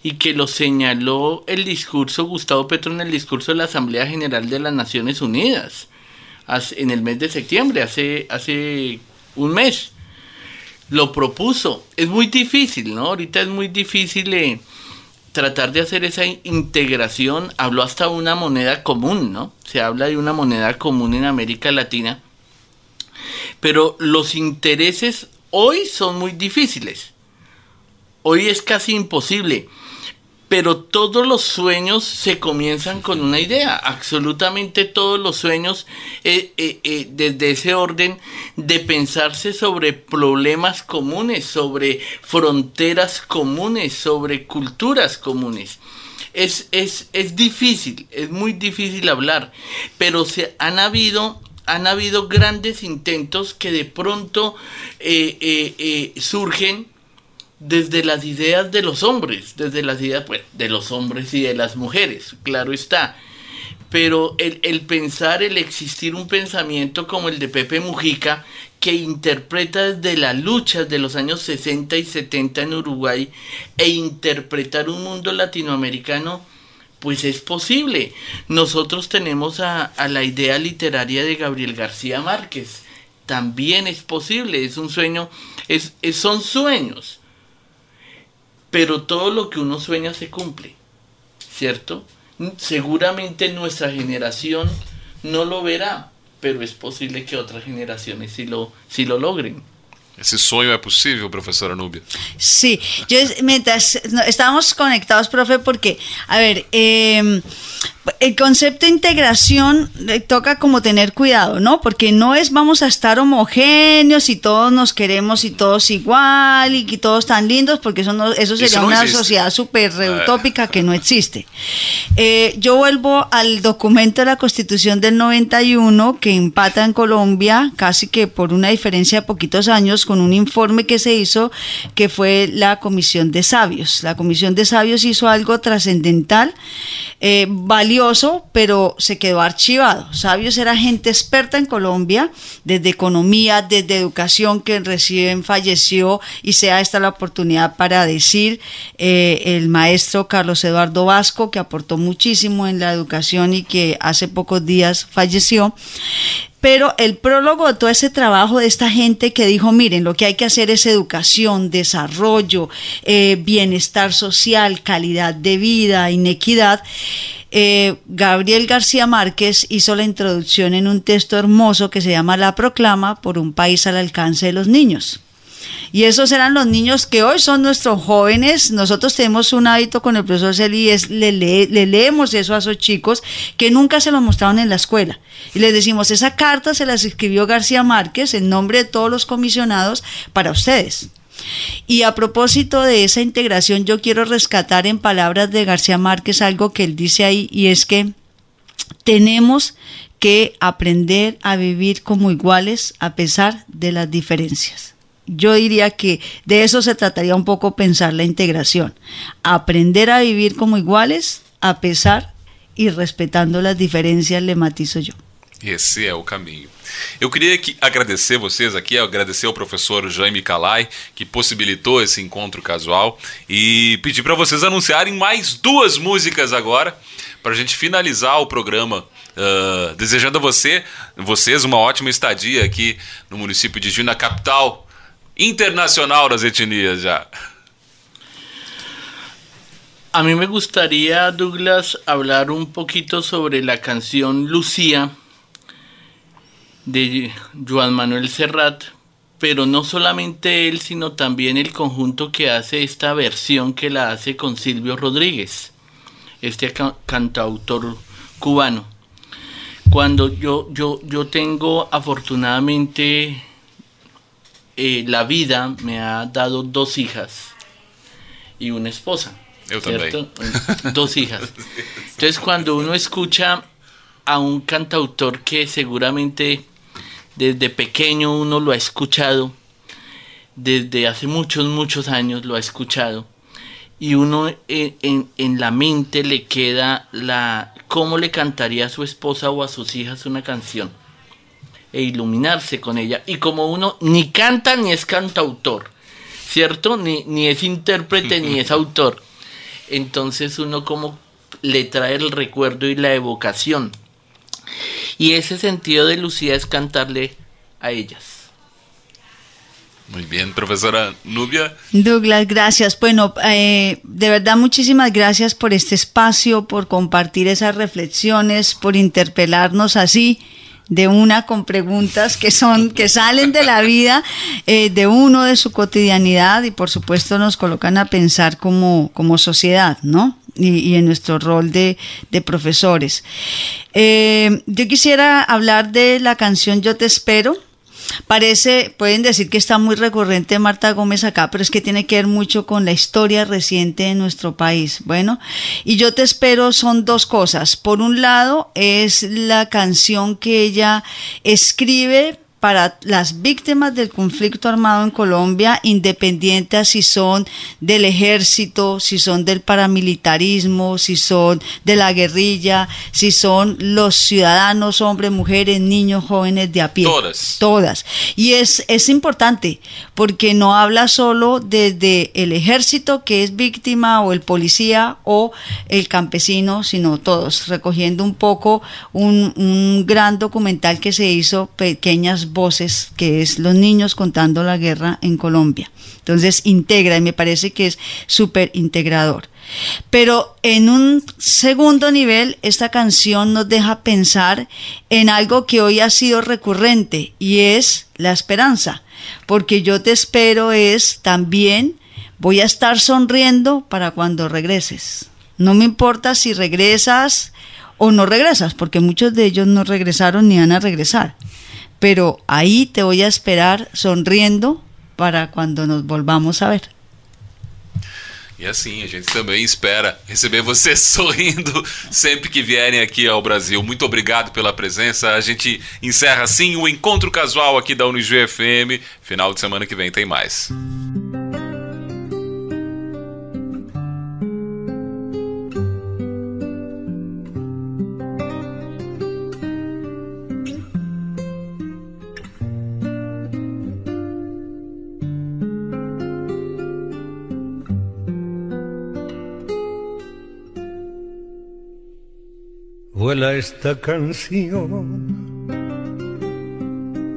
y que lo señaló el discurso Gustavo Petro en el discurso de la Asamblea General de las Naciones Unidas en el mes de septiembre, hace, hace un mes. Lo propuso. Es muy difícil, ¿no? Ahorita es muy difícil eh, tratar de hacer esa integración. Habló hasta una moneda común, ¿no? Se habla de una moneda común en América Latina. Pero los intereses hoy son muy difíciles. Hoy es casi imposible pero todos los sueños se comienzan con una idea, absolutamente todos los sueños eh, eh, eh, desde ese orden de pensarse sobre problemas comunes, sobre fronteras comunes, sobre culturas comunes. Es, es, es difícil, es muy difícil hablar, pero se han habido han habido grandes intentos que de pronto surgen desde las ideas de los hombres, desde las ideas pues, de los hombres y de las mujeres, claro está. Pero el, el pensar, el existir un pensamiento como el de Pepe Mujica, que interpreta desde las luchas de los años 60 y 70 en Uruguay, e interpretar un mundo latinoamericano, pues es posible. Nosotros tenemos a, a la idea literaria de Gabriel García Márquez. También es posible, es un sueño, es, es- son sueños. Pero todo lo que uno sueña se cumple, ¿cierto? Seguramente nuestra generación no lo verá, pero es posible que otras generaciones sí lo, sí lo logren. Esse sonho é possível, professora Núbia? Sí, yo es- mientras estábamos conectados, profe, porque, a ver, eh, el concepto de integración eh, toca como tener cuidado, ¿no? Porque no es vamos a estar homogéneos y todos nos queremos y todos igual y que todos tan lindos, porque eso, no, eso sería no una existe. sociedad súper Eh. utópica que no existe. Eh, yo vuelvo al documento de la Constitución del 91 que empata en Colombia casi que por una diferencia de poquitos años con un informe que se hizo que fue la Comisión de Sabios. La Comisión de Sabios hizo algo trascendental, eh, valioso, pero se quedó archivado. Sabios era gente experta en Colombia, desde economía, desde educación, que recién falleció y sea esta la oportunidad para decir eh, el maestro Carlos Eduardo Vasco, que aportó muchísimo en la educación y que hace pocos días falleció. Pero el prólogo de todo ese trabajo de esta gente que dijo, miren, lo que hay que hacer es educación, desarrollo, eh, bienestar social, calidad de vida, inequidad. Eh, Gabriel García Márquez hizo la introducción en un texto hermoso que se llama La Proclama por un país al alcance de los niños. Y esos eran los niños que hoy son nuestros jóvenes. Nosotros tenemos un hábito con el profesor Celi, es le, lee- le leemos eso a esos chicos que nunca se lo mostraron en la escuela. Y les decimos, esa carta se las escribió García Márquez en nombre de todos los comisionados para ustedes. Y a propósito de esa integración, yo quiero rescatar en palabras de García Márquez algo que él dice ahí, y es que tenemos que aprender a vivir como iguales a pesar de las diferencias. Yo diría que de eso se trataría un poco pensar la integración. Aprender a vivir como iguales a pesar y respetando las diferencias, le matizo yo. Esse é o caminho. Eu queria que agradecer vocês aqui, agradecer ao professor Jaime Calai, que possibilitou esse encontro casual, e pedir para vocês anunciarem mais duas músicas agora, para a gente finalizar o programa. ah, desejando a você, vocês uma ótima estadia aqui no município de Juiz, na capital internacional das etnias já. A mí me gustaría, Douglas, hablar un poquito sobre la canción Lucía de Joan Manuel Serrat, pero no solamente él, sino también el conjunto que hace esta versión que la hace con Silvio Rodríguez, este ca- cantautor cubano. Cuando yo, yo, yo tengo afortunadamente eh, la vida me ha dado dos hijas y una esposa. Eu também. Dos hijas. Entonces cuando uno escucha a un cantautor que seguramente desde pequeño uno lo ha escuchado, desde hace muchos, muchos años lo ha escuchado, y uno en, en- en la mente le queda la cómo le cantaría a su esposa o a sus hijas una canción e iluminarse con ella. Y como uno ni canta ni es cantautor, ¿cierto? Ni, ni es intérprete ni es autor. Entonces uno como le trae el recuerdo y la evocación. Y ese sentido de Lucía es cantarle a ellas. Muito bem, professora Núbia. Douglas, gracias. Bueno, eh, de verdad muchísimas gracias por este espacio, por compartir esas reflexiones, por interpelarnos así de una con preguntas que son que salen de la vida eh, de uno de su cotidianidad y por supuesto nos colocan a pensar como, como sociedad, ¿no? Y, y en nuestro rol de, de profesores. Eh, yo quisiera hablar de la canción Yo te espero parece, pueden decir que está muy recurrente Marta Gómez acá, pero es que tiene que ver mucho con la historia reciente de nuestro país. Bueno, y yo te espero son dos cosas. Por un lado, es la canción que ella escribe para las víctimas del conflicto armado en Colombia, independientes si son del ejército, si son del paramilitarismo, si son de la guerrilla, si son los ciudadanos, hombres, mujeres, niños, jóvenes de a pie. Todas. Todas. Y es, es importante porque no habla solo desde el ejército que es víctima o el policía o el campesino, sino todos, recogiendo un poco un, un gran documental que se hizo, Pequeñas voces, que es los niños contando la guerra en Colombia. Entonces integra y me parece que es súper integrador. Pero en un segundo nivel, esta canción nos deja pensar en algo que hoy ha sido recurrente y es la esperanza. Porque yo te espero es también, voy a estar sonriendo para cuando regreses. No me importa si regresas o no regresas, porque muchos de ellos no regresaron ni van a regresar pero ahí te voy a esperar sonriendo para quando nos volvamos a ver. E assim, a gente também espera receber vocês [LAUGHS] sorrindo sempre que vierem aqui ao Brasil. Muito obrigado pela presença. A gente encerra assim o encontro casual aqui da Unijuí FM. Final de semana que vem tem mais. Vuela esta canción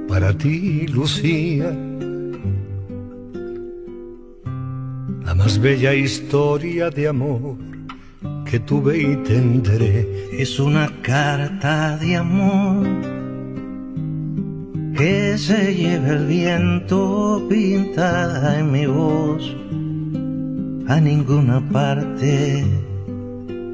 para ti, Lucía, la más bella historia de amor que tuve y tendré. Es una carta de amor que se lleva el viento pintada en mi voz a ninguna parte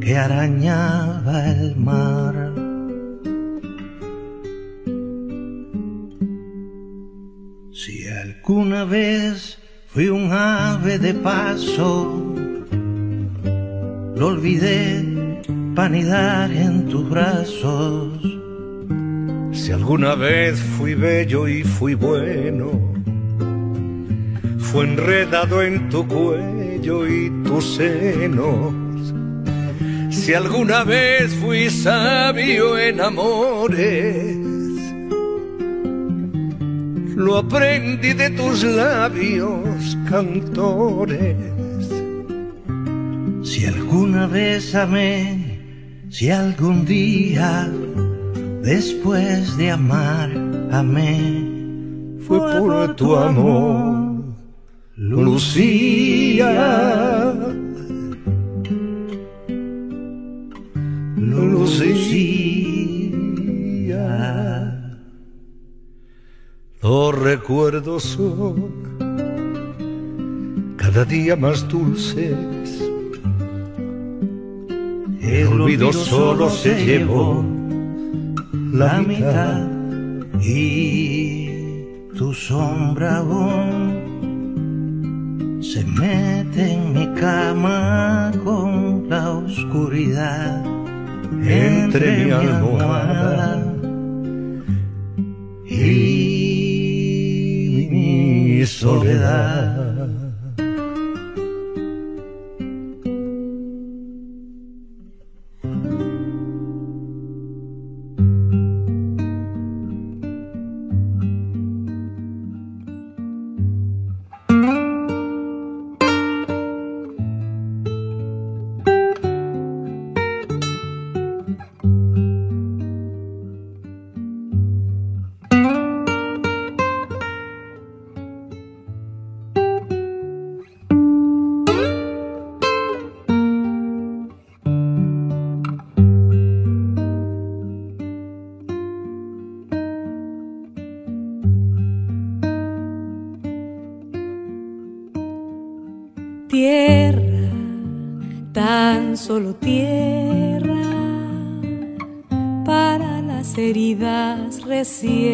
que arañaba el mar. Si alguna vez fui un ave de paso, lo olvidé panidar en tus brazos. Si alguna vez fui bello y fui bueno, fue enredado en tu cuello y tus senos si alguna vez fui sabio en amores, lo aprendí de tus labios cantores. Si alguna vez amé, si algún día después de amar amé, fue por tu amor, Lucía. Lucía. Los recuerdos son cada día más dulces. El olvido solo se llevó la mitad y tu sombra aún se mete en mi cama con la oscuridad entre mi almohada y mi soledad. decir.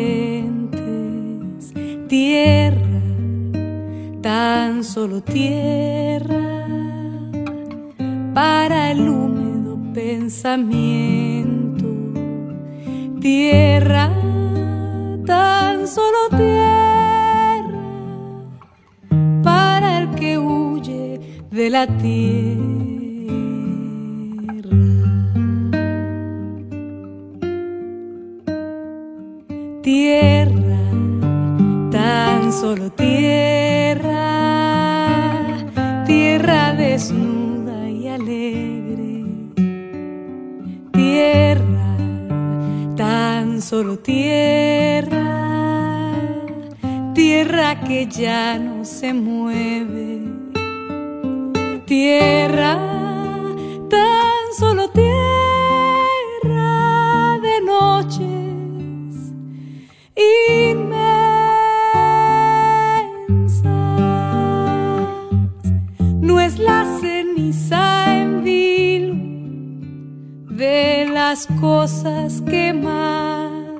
rosas quemadas.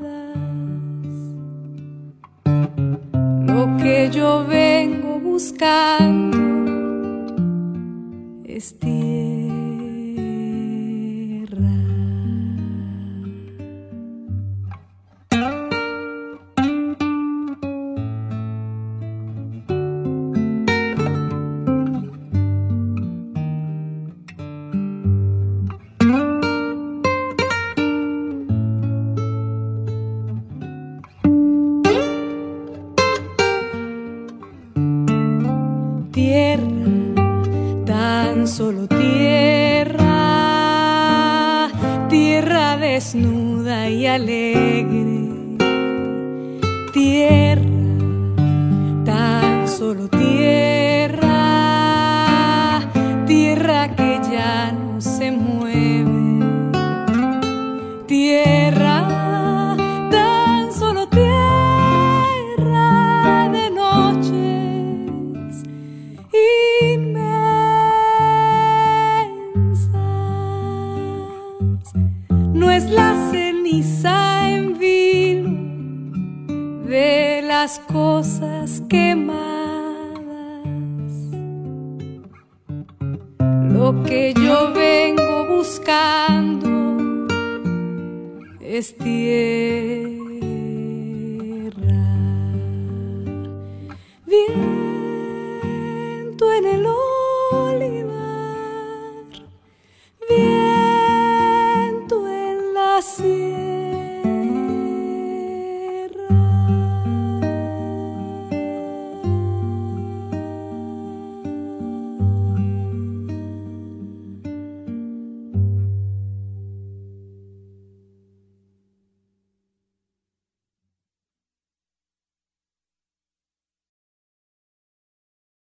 Lo que yo vengo buscando es tiempo.